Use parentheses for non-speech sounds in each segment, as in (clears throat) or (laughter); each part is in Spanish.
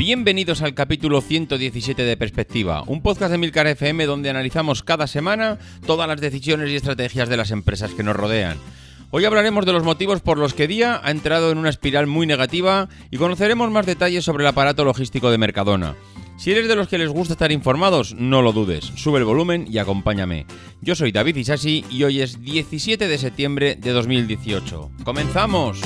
Bienvenidos al capítulo 117 de Perspectiva, un podcast de Milcar FM donde analizamos cada semana todas las decisiones y estrategias de las empresas que nos rodean. Hoy hablaremos de los motivos por los que Día ha entrado en una espiral muy negativa y conoceremos más detalles sobre el aparato logístico de Mercadona. Si eres de los que les gusta estar informados, no lo dudes, sube el volumen y acompáñame. Yo soy David Isasi y hoy es 17 de septiembre de 2018. ¡Comenzamos!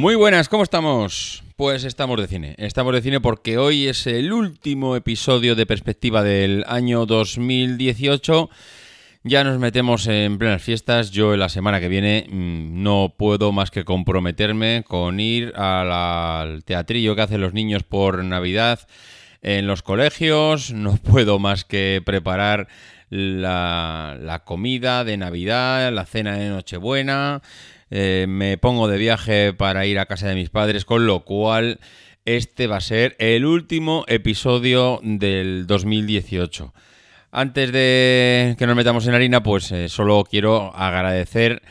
Muy buenas, ¿cómo estamos? Pues estamos de cine. Estamos de cine porque hoy es el último episodio de perspectiva del año 2018. Ya nos metemos en plenas fiestas. Yo la semana que viene mm, no puedo más que comprometerme con ir al teatrillo que hacen los niños por Navidad en los colegios. No (laughs) puedo más que preparar la, la comida de Navidad, la cena de Nochebuena. Eh, me pongo de viaje para ir a casa de mis padres, con lo cual este va a ser el último episodio del 2018. Antes de que nos metamos en harina, pues eh, solo quiero agradecer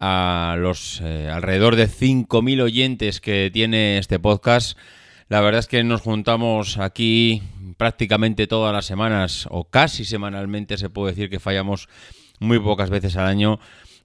a los eh, alrededor de 5.000 oyentes que tiene este podcast. La verdad es que nos juntamos aquí prácticamente todas las semanas o casi semanalmente, se puede decir que fallamos muy pocas veces al año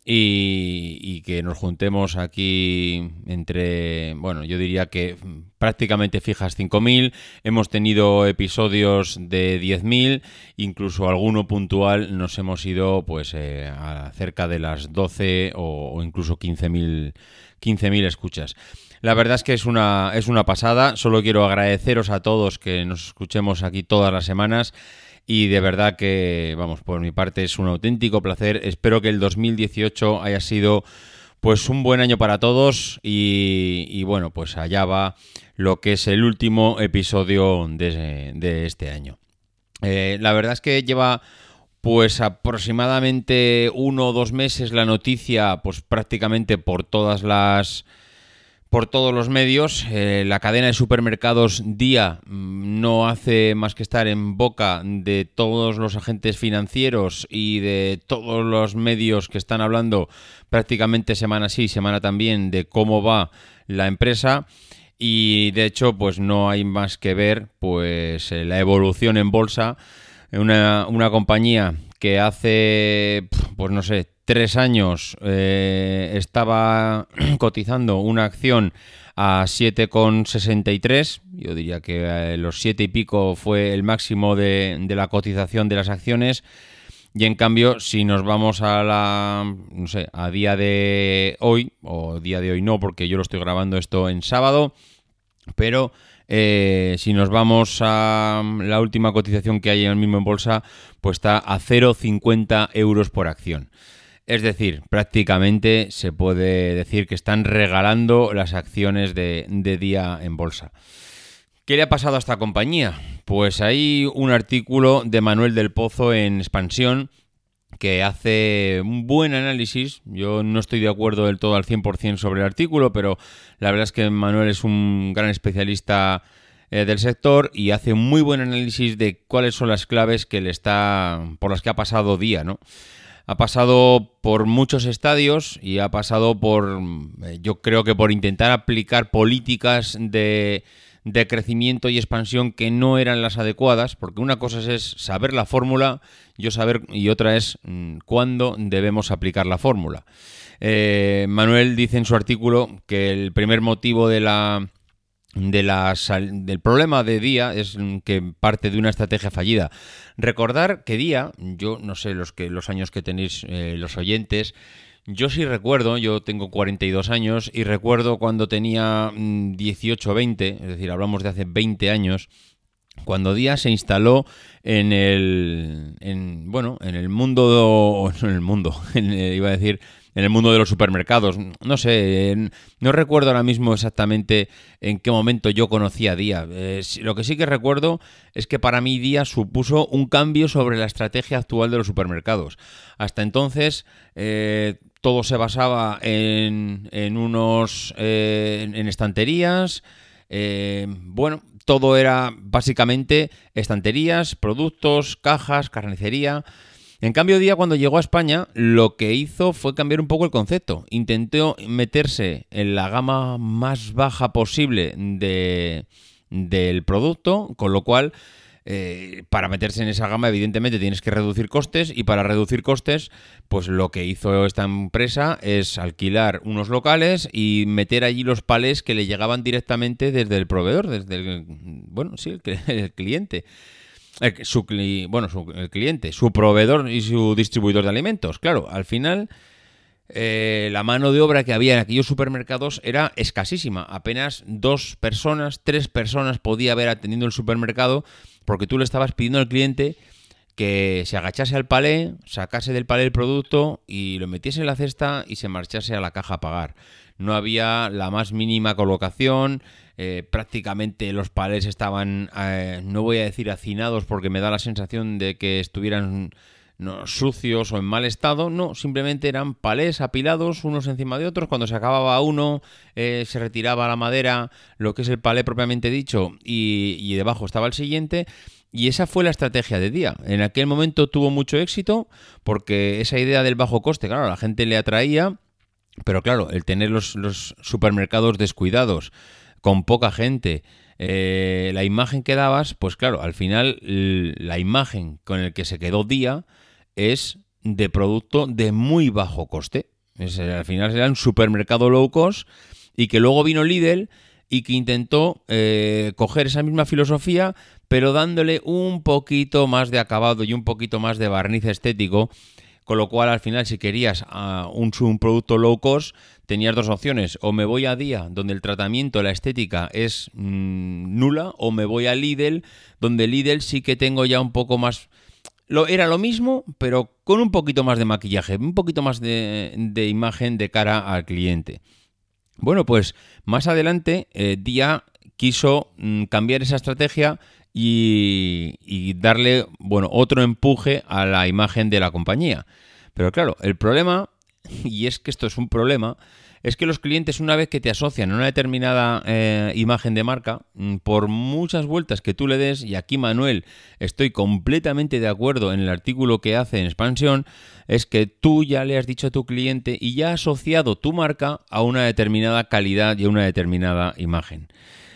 y, que nos juntemos aquí entre, bueno, yo diría que prácticamente fijas 5.000, hemos tenido episodios de 10.000, incluso alguno puntual nos hemos ido pues eh, a cerca de las 12 o, incluso 15.000 15.000 escuchas. La verdad es que es una, es una pasada, solo quiero agradeceros a todos que nos escuchemos aquí todas las semanas y de verdad que, vamos, por mi parte es un auténtico placer. Espero que el 2018 haya sido pues un buen año para todos y, bueno, pues allá va lo que es el último episodio de, este año. Eh, la verdad es que lleva pues aproximadamente uno o dos meses la noticia pues prácticamente por todas las por todos los medios. Eh, la cadena de supermercados Día mm, no hace más que estar en boca de todos los agentes financieros y de todos los medios que están hablando prácticamente semana sí, semana también de cómo va la empresa. Y de hecho, pues no hay más que ver pues eh, la evolución en bolsa. Una, una compañía que hace, pues no sé, tres años eh, estaba (clears throat) cotizando una acción a 7,63. Yo diría que eh, los 7 y pico fue el máximo de, de, la cotización de las acciones. Y en cambio, si nos vamos a la, no sé, a día de hoy, o día de hoy no, porque yo lo estoy grabando esto en sábado, pero eh, si nos vamos a la última cotización que hay en el mismo en bolsa, pues está a 0,50 euros por acción. Es decir, prácticamente se puede decir que están regalando las acciones de, día en bolsa. ¿Qué le ha pasado a esta compañía? Pues hay un artículo de Manuel del Pozo en Expansión que hace un buen análisis. Yo no estoy de acuerdo del todo al 100% sobre el artículo, pero la verdad es que Manuel es un gran especialista eh, del sector y hace un muy buen análisis de cuáles son las claves que le está por las que ha pasado día, ¿no? Ha pasado por muchos estadios y ha pasado por, eh, yo creo que por intentar aplicar políticas de, de crecimiento y expansión que no eran las adecuadas, porque una cosa es saber la fórmula yo saber, y otra es mm, cuándo debemos aplicar la fórmula. Eh, Manuel dice en su artículo que el primer motivo de la de del problema de Día es que parte de una estrategia fallida. Recordar que Día, yo no sé los, que, los años que tenéis eh, los oyentes, yo sí recuerdo, yo tengo 42 años y recuerdo cuando tenía 18 o 20, es decir, hablamos de hace 20 años, cuando Día se instaló en el en, bueno, en el mundo (laughs) en el mundo, (laughs) iba a decir en el mundo de los supermercados. No sé, no recuerdo ahora mismo exactamente en qué momento yo conocí a Día. Eh, lo que sí que recuerdo es que para mí Día supuso un cambio sobre la estrategia actual de los supermercados. Hasta entonces eh, todo se basaba en, en unos eh, en estanterías. bueno, todo era básicamente estanterías, productos, cajas, carnicería. En cambio, Día cuando llegó a España, lo que hizo fue cambiar un poco el concepto. Intentó meterse en la gama más baja posible de, del producto, con lo cual eh, para meterse en esa gama, evidentemente tienes que reducir costes y para reducir costes, pues lo que hizo esta empresa es alquilar unos locales y meter allí los palés que le llegaban directamente desde el proveedor, desde el, bueno, sí, el (laughs) cliente su, bueno, su, el cliente, su proveedor y su distribuidor de alimentos. Claro, al final eh, la mano de obra que había en aquellos supermercados era escasísima. Apenas dos personas, tres personas podía haber atendido el supermercado porque tú le estabas pidiendo al cliente que se agachase al palé, sacase del palé el producto y lo metiese en la cesta y se marchase a la caja a pagar. No había la más mínima colocación, eh, prácticamente los palés estaban, eh, no voy a decir hacinados porque me da la sensación de que estuvieran sucios o en mal estado, no, simplemente eran palés apilados unos encima de otros, cuando se acababa uno eh, se retiraba la madera, lo que es el palé propiamente dicho, y, y debajo estaba el siguiente, y esa fue la estrategia de día. En aquel momento tuvo mucho éxito porque esa idea del bajo coste, claro, a la gente le atraía, pero claro, el tener los, los supermercados descuidados, con poca gente, eh, la imagen que dabas, pues claro, al final la imagen con el que se quedó día es de producto de muy bajo coste. al final era un supermercado low cost y que luego vino Lidl y que intentó eh, coger esa misma filosofía, pero dándole un poquito más de acabado y un poquito más de barniz estético con lo cual, al final, si querías ah, un, producto low cost, tenías dos opciones. O me voy a Día, donde el tratamiento, la estética es mm, nula, o me voy a Lidl, donde Lidl sí que tengo ya un poco más... Lo, era lo mismo, pero con un poquito más de maquillaje, un poquito más de, imagen de cara al cliente. Bueno, pues más adelante, eh, Día quiso mm, cambiar esa estrategia y, darle, bueno, otro empuje a la imagen de la compañía. Pero claro, el problema, y es que esto es un problema, es que los clientes una vez que te asocian a una determinada eh, imagen de marca, mm, por muchas vueltas que tú le des, y aquí Manuel estoy completamente de acuerdo en el artículo que hace en expansión, es que tú ya le has dicho a tu cliente y ya has asociado tu marca a una determinada calidad y a una determinada imagen.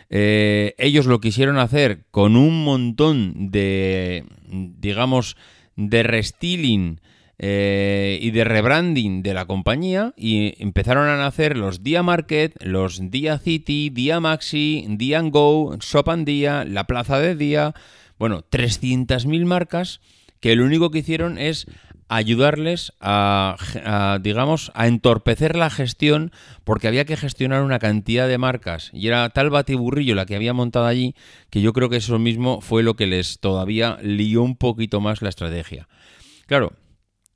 Eh, ellos lo quisieron hacer con un montón de, digamos, de restyling eh, y de rebranding de la compañía y empezaron a nacer los Dia Market, los Dia City, Dia Maxi, Dia Go, Shop and Dia, la Plaza de Dia, bueno, 300.000 marcas que lo único que hicieron es ayudarles a, digamos, a entorpecer la gestión porque había que gestionar una cantidad de marcas y era tal batiburrillo la que había montado allí que yo creo que eso mismo fue lo que les todavía lió un poquito más la estrategia. Claro,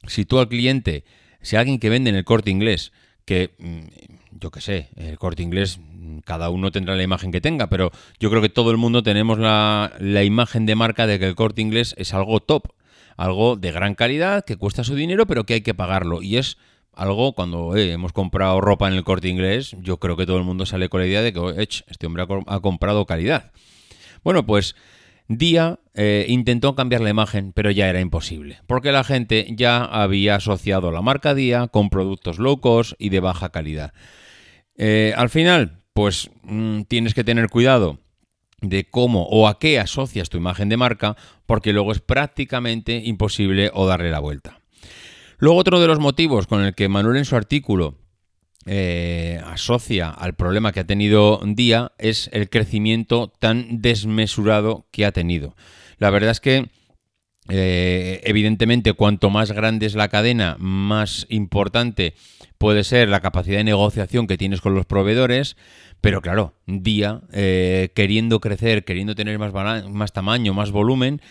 si tú al cliente, si alguien que vende en el corte inglés, que mm, yo qué sé, el corte inglés, mm, cada uno tendrá la imagen que tenga, pero yo creo que todo el mundo tenemos la, la imagen de marca de que el corte inglés es algo top, algo de gran calidad, que cuesta su dinero, pero que hay que pagarlo. Y es algo cuando hemos comprado ropa en el corte inglés, yo creo que todo el mundo sale con la idea de que este hombre ha, comprado calidad. Bueno, pues Día eh, intentó cambiar la imagen, pero ya era imposible, porque la gente ya había asociado la marca Día con productos low cost y de baja calidad. Eh, al final, pues mm, tienes que tener cuidado de cómo o a qué asocias tu imagen de marca, porque luego es prácticamente imposible o darle la vuelta. Luego otro de los motivos con el que Manuel en su artículo eh, asocia al problema que ha tenido Día es el crecimiento tan desmesurado que ha tenido. La verdad es que eh, evidentemente, cuanto más grande es la cadena, más importante puede ser la capacidad de negociación que tienes con los proveedores. Pero claro, día, eh, queriendo crecer, queriendo tener más, tamaño, más volumen,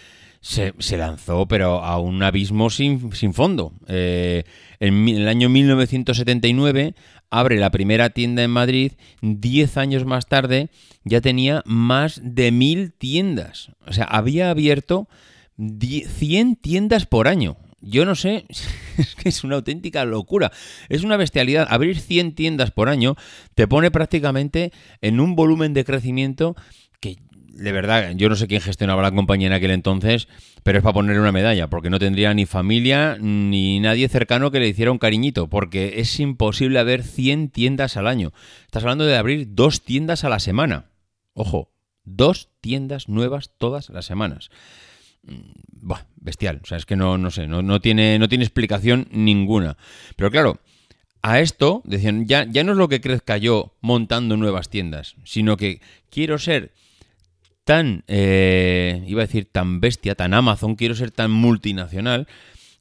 se, lanzó, pero a un abismo sin, fondo. Eh, en el año 1979 abre la primera tienda en Madrid, 10 años más tarde ya tenía más de mil tiendas. O sea, había abierto 100 tiendas por año. Yo no sé, (laughs) es que es una auténtica locura. Es una bestialidad. Abrir 100 tiendas por año te pone prácticamente en un volumen de crecimiento que, de verdad, yo no sé quién gestionaba la compañía en aquel entonces, pero es para ponerle una medalla, porque no tendría ni familia ni nadie cercano que le hiciera un cariñito, porque es imposible haber 100 tiendas al año. Estás hablando de abrir dos tiendas a la semana. Ojo, dos tiendas nuevas todas las semanas. Mm, bestial. O sea, es que no, no sé, no, tiene, no tiene explicación ninguna. Pero claro, a esto, decían, ya, ya no es lo que crezca yo montando nuevas tiendas, sino que quiero ser tan, eh, iba a decir, tan bestia, tan Amazon, quiero ser tan multinacional,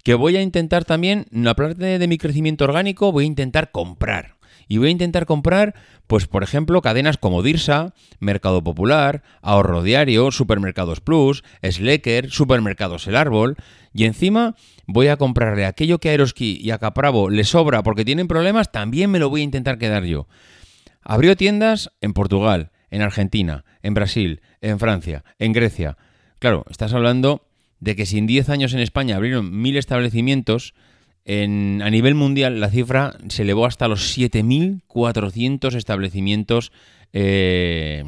que voy a intentar también, aparte de mi crecimiento orgánico, voy a intentar comprar. Y voy a intentar comprar, pues por ejemplo, cadenas como Dirsa, Mercado Popular, Ahorro Diario, Supermercados Plus, Slecker, Supermercados El Árbol, y encima voy a comprarle aquello que a Eroski y a Capravo le sobra porque tienen problemas, también me lo voy a intentar quedar yo. Abrió tiendas en Portugal, en Argentina, en Brasil, en Francia, en Grecia. Claro, estás hablando de que si en 10 años en España abrieron mil establecimientos, a nivel mundial la cifra se elevó hasta los 7.400 establecimientos eh,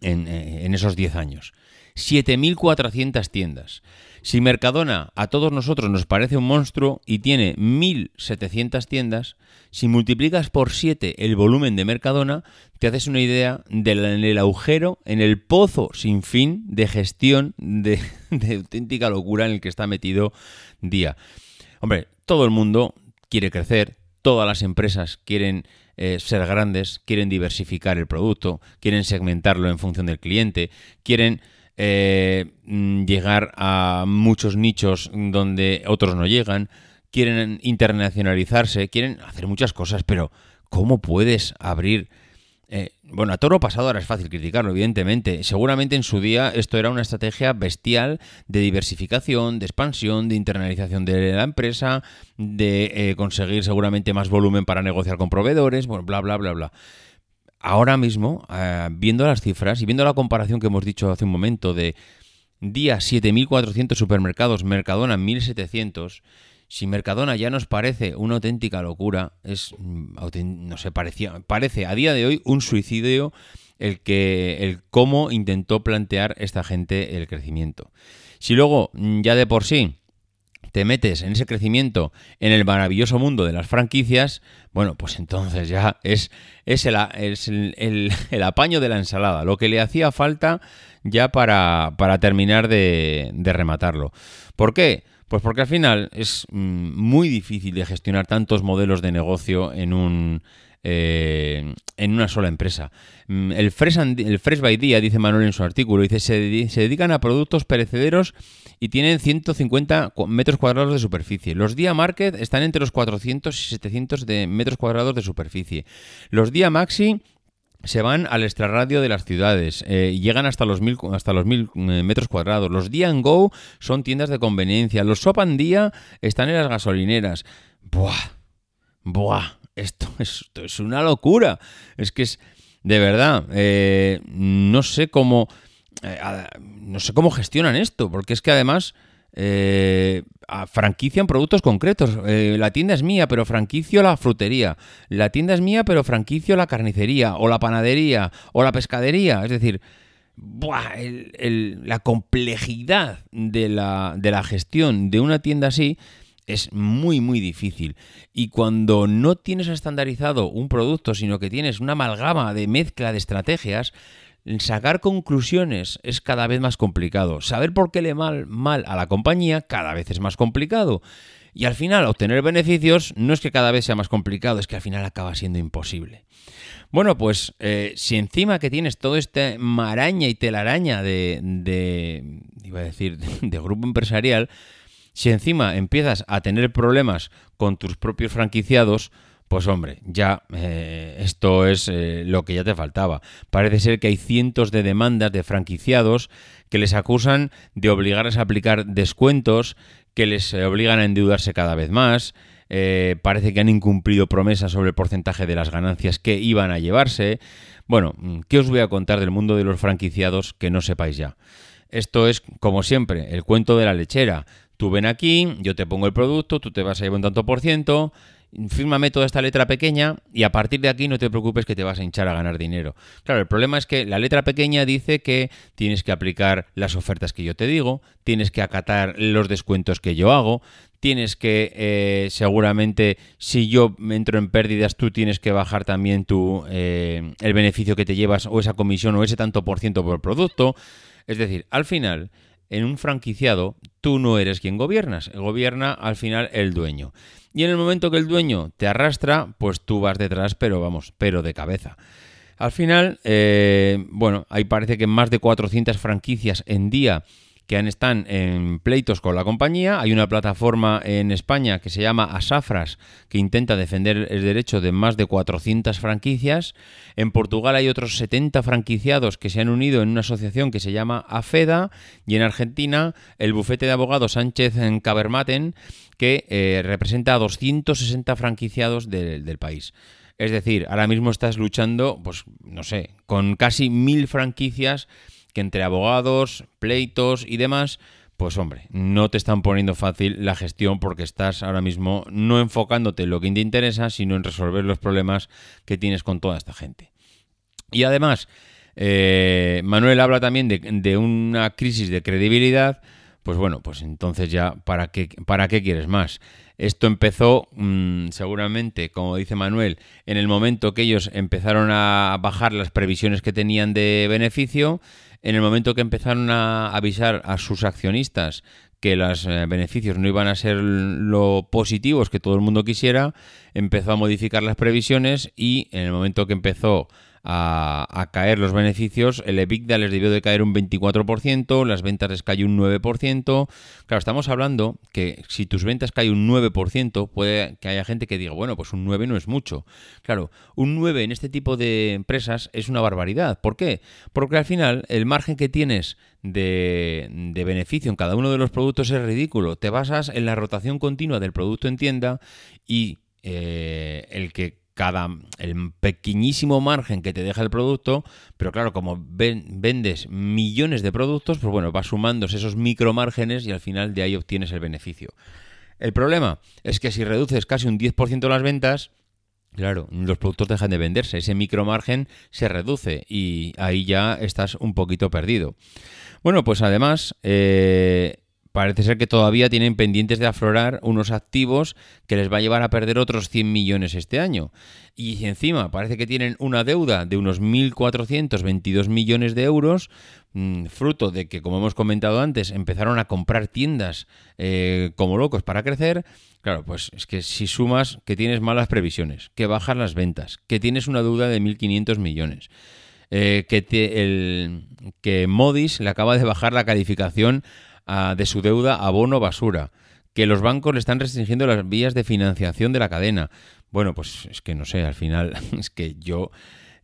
eh, en, esos 10 años. 7.400 tiendas. Si Mercadona a todos nosotros nos parece un monstruo y tiene 1.700 tiendas, si multiplicas por 7 el volumen de Mercadona, te haces una idea del agujero, en el pozo sin fin de gestión de, (laughs) de auténtica locura en el que está metido Día. Hombre, todo el mundo quiere crecer, todas las empresas quieren eh, ser grandes, quieren diversificar el producto, quieren segmentarlo en función del cliente, quieren eh, mm, llegar a muchos nichos donde otros no llegan, quieren internacionalizarse, quieren hacer muchas cosas, pero ¿cómo puedes abrir eh, bueno, a toro pasado ahora es fácil criticarlo, evidentemente. Seguramente en su día esto era una estrategia bestial de diversificación, de expansión, de internalización de la empresa, de eh, conseguir seguramente más volumen para negociar con proveedores, bueno, bla, bla, bla, bla. Ahora mismo, eh, viendo las cifras y viendo la comparación que hemos dicho hace un momento de día 7.400 supermercados, Mercadona 1.700, si Mercadona ya nos parece una auténtica locura, es mm, no parecía, parece a día de hoy un suicidio el que el cómo intentó plantear esta gente el crecimiento. Si luego mm, ya de por sí te metes en ese crecimiento en el maravilloso mundo de las franquicias, bueno, pues entonces ya es, es, el, (laughs) el, apaño de la ensalada, lo que le hacía falta ya para, para terminar de, de rematarlo. ¿Por qué? Pues porque al final es mm, muy difícil de gestionar tantos modelos de negocio en un eh, en una sola empresa. Mm, el Fresh, by Día, dice Manuel en su artículo, dice se, se dedican a productos perecederos y tienen 150 metros cuadrados de superficie. Los Día Market están entre los 400 y 700 de metros cuadrados de superficie. Los Día Maxi se van al extrarradio de las ciudades, eh, llegan hasta los mil, hasta los mil eh, metros cuadrados. Los Día Go son tiendas de conveniencia. Los Shop Día están en las gasolineras. Buah, buah, (laughs) esto, es una locura. Es que es, de verdad, eh, no sé cómo, no sé cómo gestionan esto, porque es que además eh, franquician productos concretos. Eh, la tienda es mía, pero franquicio la frutería. La tienda es mía, pero franquicio la carnicería, o la panadería, o la pescadería. Es decir, la complejidad de la, de la gestión de una tienda así es muy muy difícil y cuando no tienes estandarizado un producto sino que tienes una amalgama de mezcla de estrategias sacar conclusiones es cada vez más complicado. Saber por qué le mal, mal a la compañía cada vez es más complicado. Y al final obtener beneficios no es que cada vez sea más complicado, es que al final acaba siendo imposible. Bueno, pues eh, si encima que tienes todo este maraña y telaraña de, de, iba a decir, (laughs) de grupo empresarial, si encima empiezas a tener problemas con tus propios franquiciados, pues hombre, ya eh, esto es eh, lo que ya te faltaba. Parece ser que hay cientos de demandas de franquiciados que les acusan de obligarles a aplicar descuentos, que les eh, obligan a endeudarse cada vez más. parece que han incumplido promesas sobre el porcentaje de las ganancias que iban a llevarse. Bueno, ¿qué os voy a contar del mundo de los franquiciados que no sepáis ya? Esto es, como siempre, el cuento de la lechera. Tú ven aquí, yo te pongo el producto, tú te vas a llevar un tanto por ciento, fírmame toda esta letra pequeña y a partir de aquí no te preocupes que te vas a hinchar a ganar dinero. Claro, el problema es que la letra pequeña dice que tienes que aplicar las ofertas que yo te digo, tienes que acatar los descuentos que yo hago, tienes que eh, seguramente si yo entro en pérdidas tú tienes que bajar también tu, eh, el beneficio que te llevas o esa comisión o ese tanto por ciento por producto. Es decir, al final en un franquiciado tú no eres quien gobiernas, gobierna al final el dueño. Y en el momento que el dueño te arrastra, pues tú vas detrás, pero vamos, pero de cabeza. Al final, eh, bueno, ahí parece que más de 400 franquicias en día que están en pleitos con la compañía. Hay una plataforma en España que se llama Asafras, que intenta defender el derecho de más de 400 franquicias. En Portugal hay otros 70 franquiciados que se han unido en una asociación que se llama AFEDA. Y en Argentina, el bufete de abogados Sánchez en Cabermaten, que eh, representa a 260 franquiciados del país. Es decir, ahora mismo estás luchando, pues no sé, con casi mil franquicias que entre abogados, pleitos y demás, pues hombre, no te están poniendo fácil la gestión porque estás ahora mismo no enfocándote en lo que te interesa, sino en resolver los problemas que tienes con toda esta gente. Y además, eh, Manuel habla también de, de, una crisis de credibilidad, pues bueno, pues entonces ya, ¿para qué, para qué quieres más? Esto empezó mm, seguramente, como dice Manuel, en el momento que ellos empezaron a bajar las previsiones que tenían de beneficio, en el momento que empezaron a avisar a sus accionistas que los eh, beneficios no iban a ser lo positivos que todo el mundo quisiera, empezó a modificar las previsiones y en el momento que empezó a, caer los beneficios, el EBITDA les debió de caer un 24%, las ventas les cayó un 9%. Claro, estamos hablando que si tus ventas caen un 9%, puede que haya gente que diga, bueno, pues un 9 no es mucho. Claro, un 9 en este tipo de empresas es una barbaridad. ¿Por qué? Porque al final el margen que tienes de, de, beneficio en cada uno de los productos es ridículo. Te basas en la rotación continua del producto en tienda y eh, el que cada el pequeñísimo margen que te deja el producto, pero claro, como vendes millones de productos, pues bueno, vas sumándose esos micro márgenes y al final de ahí obtienes el beneficio. El problema es que si reduces casi un 10% las ventas, claro, los productos dejan de venderse, ese micro margen se reduce y ahí ya estás un poquito perdido. Bueno, pues además, eh, parece ser que todavía tienen pendientes de aflorar unos activos que les va a llevar a perder otros 100 millones este año. Y encima parece que tienen una deuda de unos 1.422 millones de euros, mm, fruto de que, como hemos comentado antes, empezaron a comprar tiendas eh, como locos para crecer. Claro, pues es que si sumas que tienes malas previsiones, que bajan las ventas, que tienes una deuda de 1.500 millones. Eh, que, el, que Modis le acaba de bajar la calificación de su deuda a bono basura, que los bancos le están restringiendo las vías de financiación de la cadena. Bueno, pues es que no sé, al final (laughs) es que yo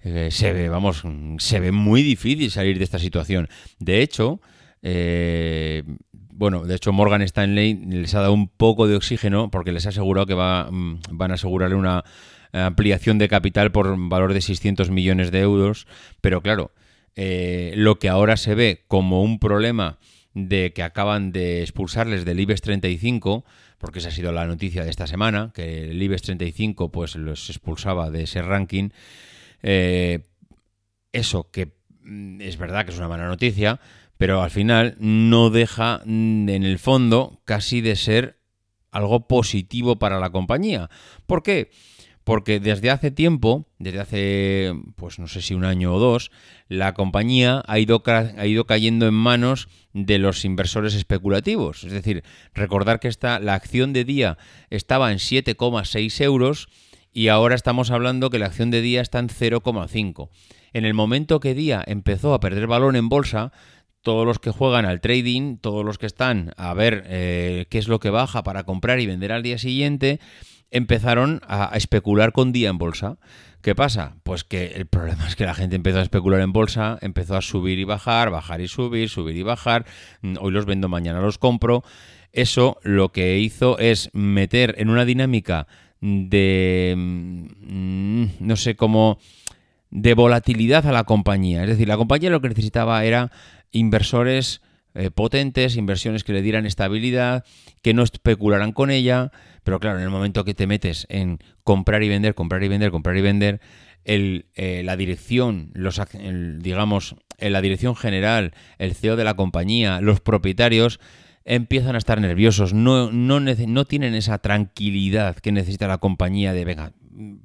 eh, se ve, vamos, se ve muy difícil salir de esta situación. De hecho, eh, bueno, de hecho Morgan Stanley les ha dado un poco de oxígeno porque les ha asegurado que va, mm, van a asegurarle una ampliación de capital por valor de 600 millones de euros, pero claro, eh, lo que ahora se ve como un problema de que acaban de expulsarles del IBEX 35, porque esa ha sido la noticia de esta semana, que el IBEX 35 pues los expulsaba de ese ranking. Eh, eso que mm, es verdad que es una mala noticia, pero al final no deja mm, en el fondo casi de ser algo positivo para la compañía. ¿Por qué? Porque desde hace tiempo, desde hace, pues no sé si un año o dos, la compañía ha ido, ha ido cayendo en manos de los inversores especulativos. Es decir, recordar que la acción de día estaba en 7,6 euros y ahora estamos hablando que la acción de día está en 0,5. En el momento que día empezó a perder valor en bolsa, todos los que juegan al trading, todos los que están a ver eh, qué es lo que baja para comprar y vender al día siguiente, empezaron a, especular con día en bolsa. ¿Qué pasa? Pues que el problema es que la gente empezó a especular en bolsa, empezó a subir y bajar, bajar y subir, subir y bajar. Mm, hoy los vendo, mañana los compro. Eso lo que hizo es meter en una dinámica de, mm, no sé cómo, de volatilidad a la compañía. Es decir, la compañía lo que necesitaba era inversores eh, potentes, inversiones que le dieran estabilidad, que no especularan con ella, pero claro, en el momento que te metes en comprar y vender, comprar y vender, comprar y vender, el, eh, la dirección, los, digamos, en la dirección general, el CEO de la compañía, los propietarios, empiezan a estar nerviosos, no, no, no tienen esa tranquilidad que necesita la compañía de, venga,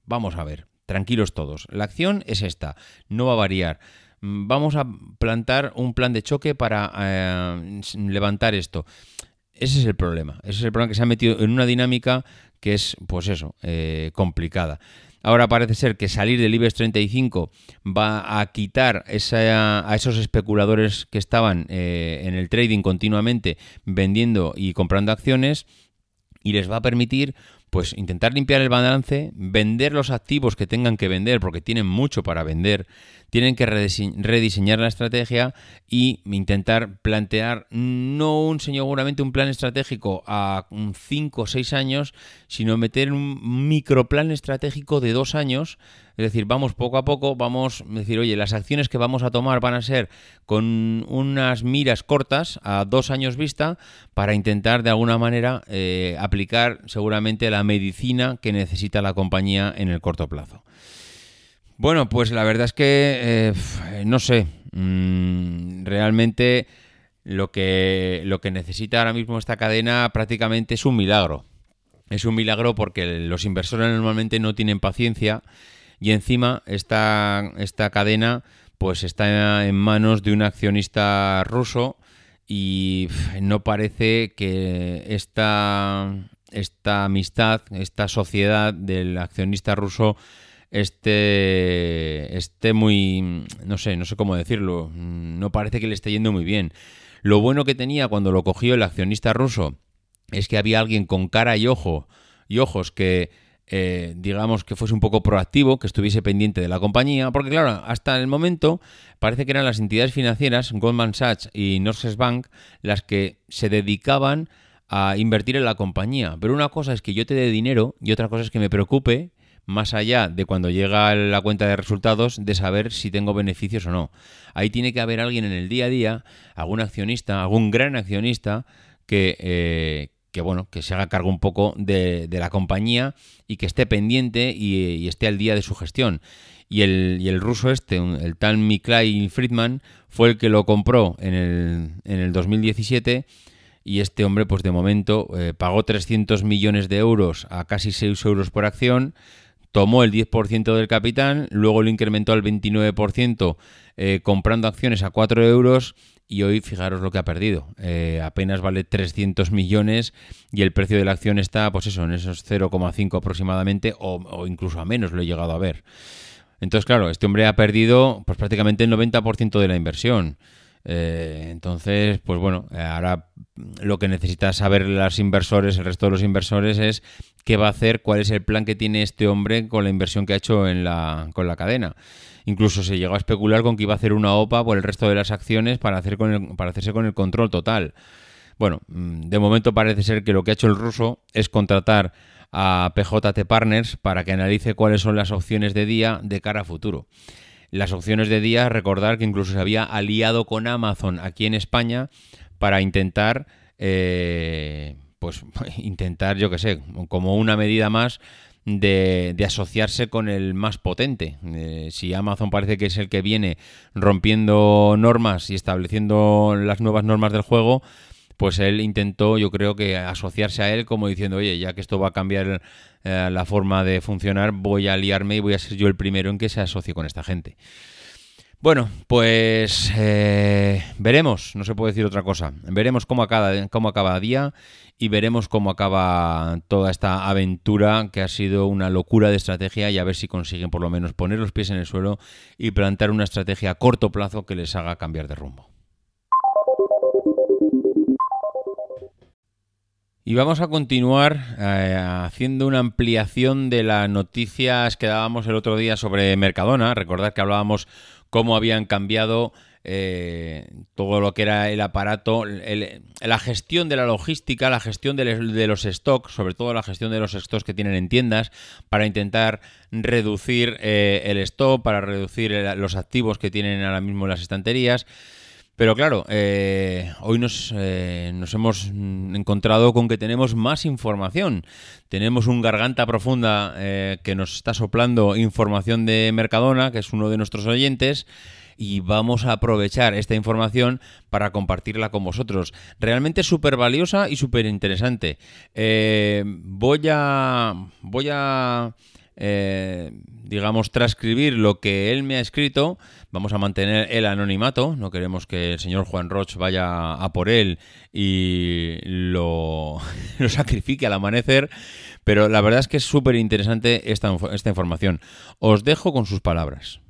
vamos a ver, tranquilos todos, la acción es esta, no va a variar vamos a plantar un plan de choque para eh, levantar esto. Ese es el problema. Ese es el problema que se ha metido en una dinámica que es, pues eso, eh, complicada. Ahora parece ser que salir del IBEX 35 va a quitar a esos especuladores que estaban eh, en el trading continuamente vendiendo y comprando acciones y les va a permitir pues intentar limpiar el balance, vender los activos que tengan que vender porque tienen mucho para vender, tienen que rediseñar la estrategia y intentar plantear no un seguramente un plan estratégico a 5 o 6 años, sino meter un microplan estratégico de dos años es decir, vamos poco a poco, vamos a decir, oye, las acciones que vamos a tomar van a ser con unas miras cortas a dos años vista para intentar de alguna manera eh, aplicar seguramente la medicina que necesita la compañía en el corto plazo. Bueno, pues la verdad es que eh, no sé, mm, realmente lo que, lo que necesita ahora mismo esta cadena prácticamente es un milagro. Es un milagro porque los inversores normalmente no tienen paciencia y encima esta, esta cadena pues está en manos de un accionista ruso y no parece que esta, esta amistad, esta sociedad del accionista ruso esté, esté muy, no sé, no sé cómo decirlo, no parece que le esté yendo muy bien. Lo bueno que tenía cuando lo cogió el accionista ruso es que había alguien con cara y ojo y ojos que eh, digamos, que fuese un poco proactivo, que estuviese pendiente de la compañía, porque claro, hasta el momento parece que eran las entidades financieras, Goldman Sachs y Norges Bank, las que se dedicaban a invertir en la compañía. Pero una cosa es que yo te dé dinero y otra cosa es que me preocupe, más allá de cuando llega la cuenta de resultados, de saber si tengo beneficios o no. Ahí tiene que haber alguien en el día a día, algún accionista, algún gran accionista, que, eh, que bueno, que se haga cargo un poco de, la compañía y que esté pendiente y, esté al día de su gestión. Y el, y el ruso este, el tal Miklay Friedman, fue el que lo compró en el, en el 2017 y este hombre, pues de momento, eh, pagó 300 millones de euros a casi 6 euros por acción, tomó el 10% del capital, luego lo incrementó al 29% eh, comprando acciones a 4 euros y hoy fijaros lo que ha perdido. Eh, apenas vale 300 millones y el precio de la acción está, pues eso, en esos 0,5 aproximadamente o, incluso a menos lo he llegado a ver. Entonces, claro, este hombre ha perdido pues prácticamente el 90% de la inversión. Eh, entonces, pues bueno, ahora lo que necesita saber los inversores, el resto de los inversores, es qué va a hacer, cuál es el plan que tiene este hombre con la inversión que ha hecho en la, con la cadena. Incluso se llegó a especular con que iba a hacer una OPA por el resto de las acciones para, hacer con para hacerse con el control total. Bueno, mm, de momento parece ser que lo que ha hecho el ruso es contratar a PJT Partners para que analice cuáles son las opciones de día de cara a futuro. Las opciones de día, recordar que incluso se había aliado con Amazon aquí en España para intentar, eh, pues (laughs) intentar, yo que sé, como una medida más de, asociarse con el más potente. Eh, si Amazon parece que es el que viene rompiendo normas y estableciendo las nuevas normas del juego, pues él intentó, yo creo que asociarse a él como diciendo, oye, ya que esto va a cambiar eh, la forma de funcionar, voy a liarme y voy a ser yo el primero en que se asocie con esta gente. Bueno, pues eh, veremos, no se puede decir otra cosa. Veremos cómo acaba, cómo acaba día y veremos cómo acaba toda esta aventura que ha sido una locura de estrategia y a ver si consiguen por lo menos poner los pies en el suelo y plantar una estrategia a corto plazo que les haga cambiar de rumbo. Y vamos a continuar eh, haciendo una ampliación de las noticias que dábamos el otro día sobre Mercadona. Recordad que hablábamos cómo habían cambiado eh, todo lo que era el aparato, la gestión de la logística, la gestión de, los stocks, sobre todo la gestión de los stocks que tienen en tiendas, para intentar reducir eh, el stock, para reducir los activos que tienen ahora mismo en las estanterías. Pero claro, eh, hoy nos, eh, nos, hemos encontrado con que tenemos más información. Tenemos un garganta profunda eh, que nos está soplando información de Mercadona, que es uno de nuestros oyentes, y vamos a aprovechar esta información para compartirla con vosotros. Realmente súper valiosa y súper interesante. voy a... Voy a eh, digamos, transcribir lo que él me ha escrito. Vamos a mantener el anonimato, no queremos que el señor Juan Roch vaya a por él y lo, (laughs) lo sacrifique al amanecer, pero la verdad es que es súper interesante esta, esta información. Os dejo con sus palabras.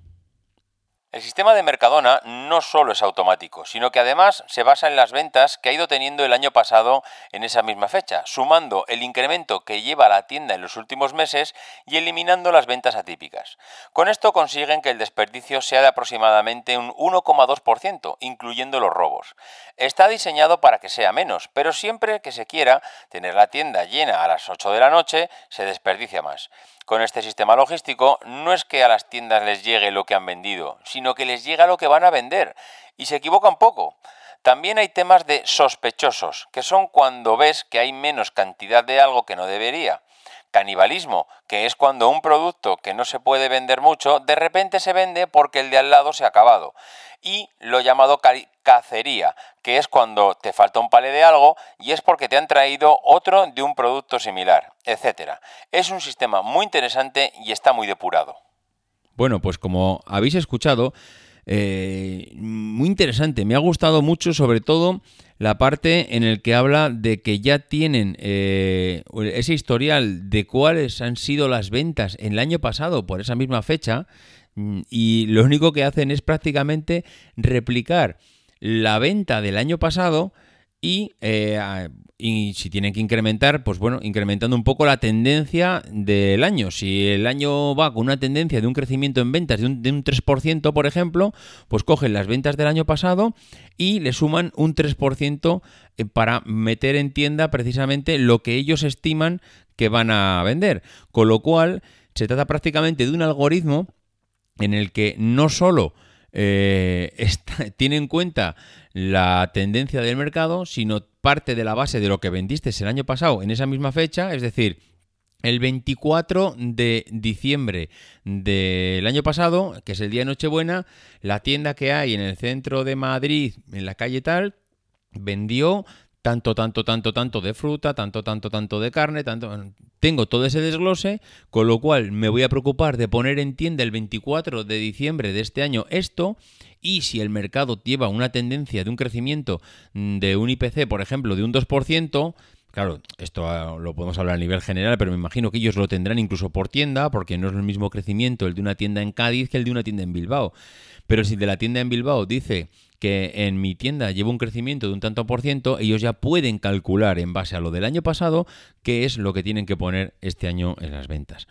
El sistema de Mercadona no solo es automático, sino que además se basa en las ventas que ha ido teniendo el año pasado en esa misma fecha, sumando el incremento que lleva la tienda en los últimos meses y eliminando las ventas atípicas. Con esto consiguen que el desperdicio sea de aproximadamente un 1,2%, incluyendo los robos. Está diseñado para que sea menos, pero siempre que se quiera tener la tienda llena a las 8 de la noche, se desperdicia más. Con este sistema logístico no es que a las tiendas les llegue lo que han vendido, sino que les llega lo que van a vender. Y se equivocan poco. También hay temas de sospechosos, que son cuando ves que hay menos cantidad de algo que no debería. Canibalismo, que es cuando un producto que no se puede vender mucho, de repente se vende porque el de al lado se ha acabado. Y lo llamado cacería, que es cuando te falta un palé de algo y es porque te han traído otro de un producto similar, etc. Es un sistema muy interesante y está muy depurado. Bueno, pues como habéis escuchado, eh, muy interesante. Me ha gustado mucho, sobre todo, la parte en el que habla de que ya tienen eh, ese historial de cuáles han sido las ventas en el año pasado por esa misma fecha mm, y lo único que hacen es prácticamente replicar la venta del año pasado y, eh, y, si tienen que incrementar, pues bueno, incrementando un poco la tendencia del año. Si el año va con una tendencia de un crecimiento en ventas de un, de un 3%, por ejemplo, pues cogen las ventas del año pasado y le suman un 3% eh, para meter en tienda precisamente lo que ellos estiman que van a vender. Con lo cual, se trata prácticamente de un algoritmo en el que no solo eh, (laughs) tiene en cuenta la tendencia del mercado, sino parte de la base de lo que vendiste el año pasado en esa misma fecha, es decir, el 24 de diciembre del año pasado, que es el día de Nochebuena, la tienda que hay en el centro de Madrid, en la calle tal, vendió tanto, tanto, tanto, tanto de fruta, tanto, tanto, tanto de carne, tanto... Tengo todo ese desglose, con lo cual me voy a preocupar de poner en tienda el 24 de diciembre de este año esto, y si el mercado lleva una tendencia de un crecimiento mm, de un IPC, por ejemplo, de un 2%, Claro, esto ah, lo podemos hablar a nivel general, pero me imagino que ellos lo tendrán incluso por tienda, porque no es el mismo crecimiento el de una tienda en Cádiz que el de una tienda en Bilbao. Pero si de la tienda en Bilbao dice que en mi tienda llevo un crecimiento de un tanto por ciento, ellos ya pueden calcular en base a lo del año pasado qué es lo que tienen que poner este año en las ventas.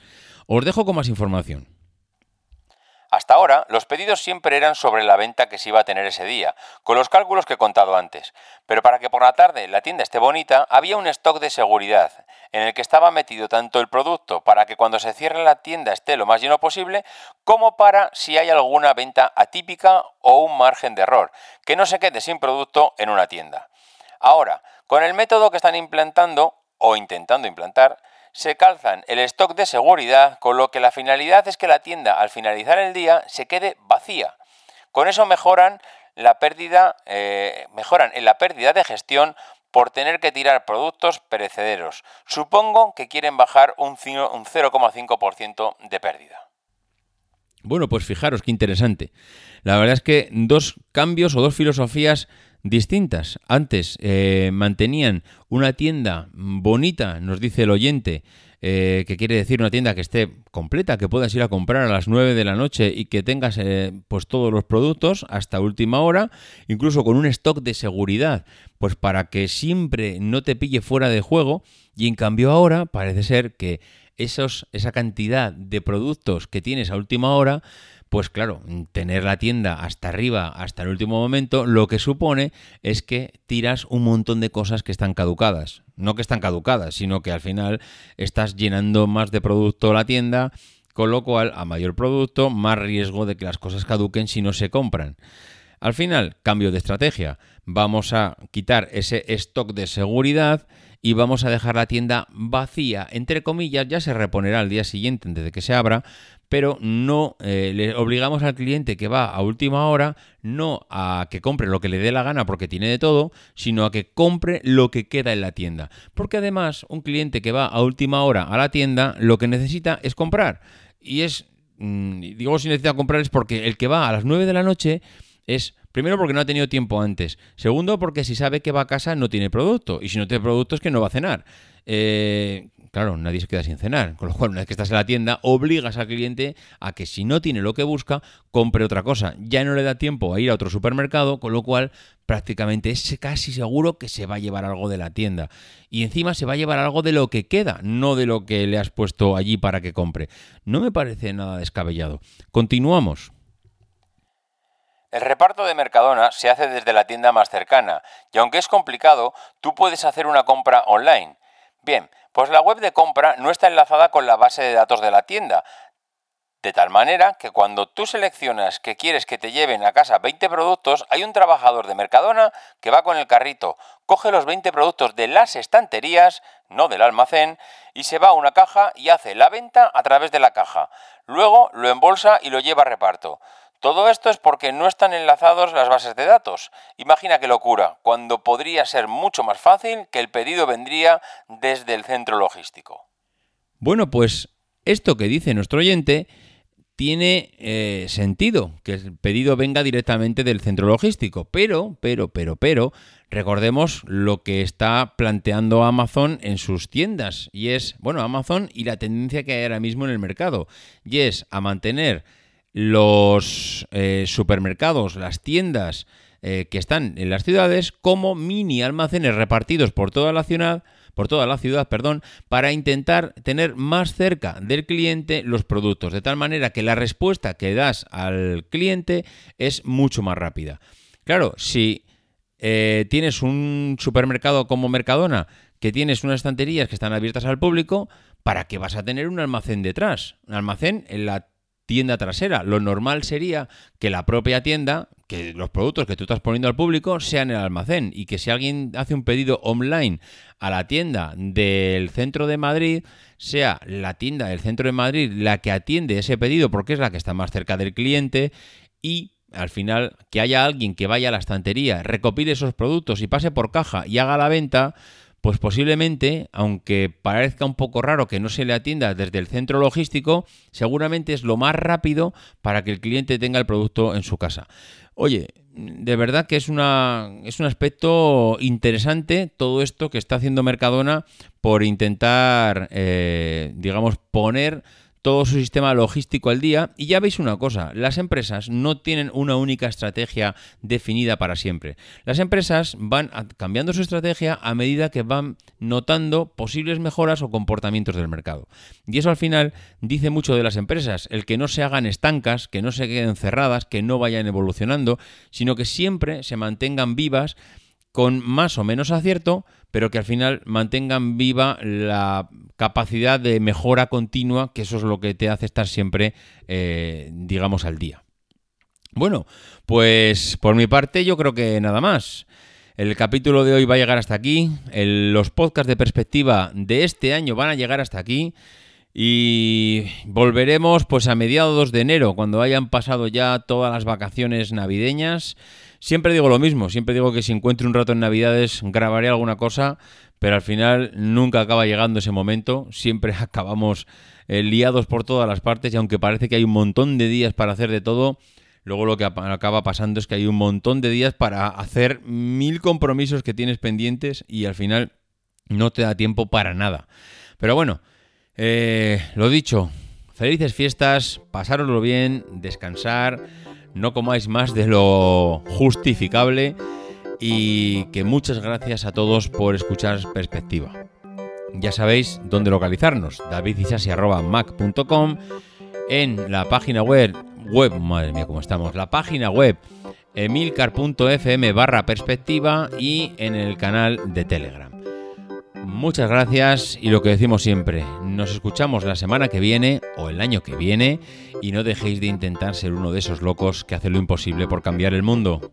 Os dejo con más información. Hasta ahora, los pedidos siempre eran sobre la venta que se iba a tener ese día, con los cálculos que he contado antes. Pero para que por la tarde la tienda esté bonita, había un stock de seguridad, en el que estaba metido tanto el producto para que cuando se cierre la tienda esté lo más lleno posible, como para si hay alguna venta atípica o un margen de error, que no se quede sin producto en una tienda. Ahora, con el método que están implantando, o intentando implantar, se calzan el stock de seguridad, con lo que la finalidad es que la tienda al finalizar el día se quede vacía. Con eso mejoran la pérdida, eh, mejoran en la pérdida de gestión por tener que tirar productos perecederos. Supongo que quieren bajar un 0,5% de pérdida. Bueno, pues fijaros qué interesante. La verdad es que dos cambios o dos filosofías distintas. Antes eh, mantenían una tienda bonita, nos dice el oyente, eh, que quiere decir una tienda que esté completa, que puedas ir a comprar a las 9 de la noche y que tengas eh, pues todos los productos hasta última hora, incluso con un stock de seguridad, pues para que siempre no te pille fuera de juego. Y en cambio ahora parece ser que esos, esa cantidad de productos que tienes a última hora, pues claro, tener la tienda hasta arriba, hasta el último momento, lo que supone es que tiras un montón de cosas que están caducadas. No que están caducadas, sino que al final estás llenando más de producto la tienda, con lo cual a mayor producto, más riesgo de que las cosas caduquen si no se compran. Al final, cambio de estrategia. Vamos a quitar ese stock de seguridad y vamos a dejar la tienda vacía. Entre comillas, ya se reponerá al día siguiente antes de que se abra, pero no eh, le obligamos al cliente que va a última hora no a que compre lo que le dé la gana porque tiene de todo, sino a que compre lo que queda en la tienda. Porque además, un cliente que va a última hora a la tienda lo que necesita es comprar. Y es, mm, digo si necesita comprar es porque el que va a las 9 de la noche es Primero porque no ha tenido tiempo antes. Segundo porque si sabe que va a casa no tiene producto. Y si no tiene producto es que no va a cenar. Eh, claro, nadie se queda sin cenar. Con lo cual, una vez que estás en la tienda, obligas al cliente a que si no tiene lo que busca, compre otra cosa. Ya no le da tiempo a ir a otro supermercado, con lo cual prácticamente es casi seguro que se va a llevar algo de la tienda. Y encima se va a llevar algo de lo que queda, no de lo que le has puesto allí para que compre. No me parece nada descabellado. Continuamos. El reparto de Mercadona se hace desde la tienda más cercana y aunque es complicado, tú puedes hacer una compra online. Bien, pues la web de compra no está enlazada con la base de datos de la tienda, de tal manera que cuando tú seleccionas que quieres que te lleven a casa 20 productos, hay un trabajador de Mercadona que va con el carrito, coge los 20 productos de las estanterías, no del almacén, y se va a una caja y hace la venta a través de la caja. Luego lo embolsa y lo lleva a reparto. Todo esto es porque no están enlazados las bases de datos. Imagina qué locura, cuando podría ser mucho más fácil que el pedido vendría desde el centro logístico. Bueno, pues esto que dice nuestro oyente tiene eh, sentido, que el pedido venga directamente del centro logístico, pero, pero, pero, pero, recordemos lo que está planteando Amazon en sus tiendas, y es, bueno, Amazon y la tendencia que hay ahora mismo en el mercado, y es a mantener los eh, supermercados, las tiendas eh, que están en las ciudades como mini almacenes repartidos por toda la ciudad, por toda la ciudad, perdón, para intentar tener más cerca del cliente los productos, de tal manera que la respuesta que das al cliente es mucho más rápida. Claro, si eh, tienes un supermercado como Mercadona, que tienes unas estanterías que están abiertas al público, ¿para qué vas a tener un almacén detrás? Un almacén en la tienda trasera. Lo normal sería que la propia tienda, que los productos que tú estás poniendo al público sean en el almacén y que si alguien hace un pedido online a la tienda del centro de Madrid, sea la tienda del centro de Madrid la que atiende ese pedido porque es la que está más cerca del cliente y al final que haya alguien que vaya a la estantería, recopile esos productos y pase por caja y haga la venta, pues posiblemente, aunque parezca un poco raro que no se le atienda desde el centro logístico, seguramente es lo más rápido para que el cliente tenga el producto en su casa. Oye, de verdad que es, una, es un aspecto interesante todo esto que está haciendo Mercadona por intentar, eh, digamos, poner todo su sistema logístico al día. Y ya veis una cosa, las empresas no tienen una única estrategia definida para siempre. Las empresas van cambiando su estrategia a medida que van notando posibles mejoras o comportamientos del mercado. Y eso al final dice mucho de las empresas, el que no se hagan estancas, que no se queden cerradas, que no vayan evolucionando, sino que siempre se mantengan vivas con más o menos acierto, pero que al final mantengan viva la capacidad de mejora continua, que eso es lo que te hace estar siempre, eh, digamos, al día. Bueno, pues por mi parte yo creo que nada más. El capítulo de hoy va a llegar hasta aquí, los podcasts de perspectiva de este año van a llegar hasta aquí. Y volveremos pues a mediados de enero, cuando hayan pasado ya todas las vacaciones navideñas. Siempre digo lo mismo, siempre digo que si encuentro un rato en Navidades grabaré alguna cosa, pero al final nunca acaba llegando ese momento, siempre (laughs) acabamos eh, liados por todas las partes y aunque parece que hay un montón de días para hacer de todo, luego lo que acaba pasando es que hay un montón de días para hacer mil compromisos que tienes pendientes y al final no te da tiempo para nada. Pero bueno, eh, lo dicho, felices fiestas, pasároslo bien, descansar, no comáis más de lo justificable y que muchas gracias a todos por escuchar Perspectiva. Ya sabéis dónde localizarnos, davidisasi.mac.com, en la página web, web, madre mía, cómo estamos, la página web emilcar.fm barra perspectiva y en el canal de Telegram. Muchas gracias y lo que decimos siempre, nos escuchamos la semana que viene o el año que viene y no dejéis de intentar ser uno de esos locos que hace lo imposible por cambiar el mundo.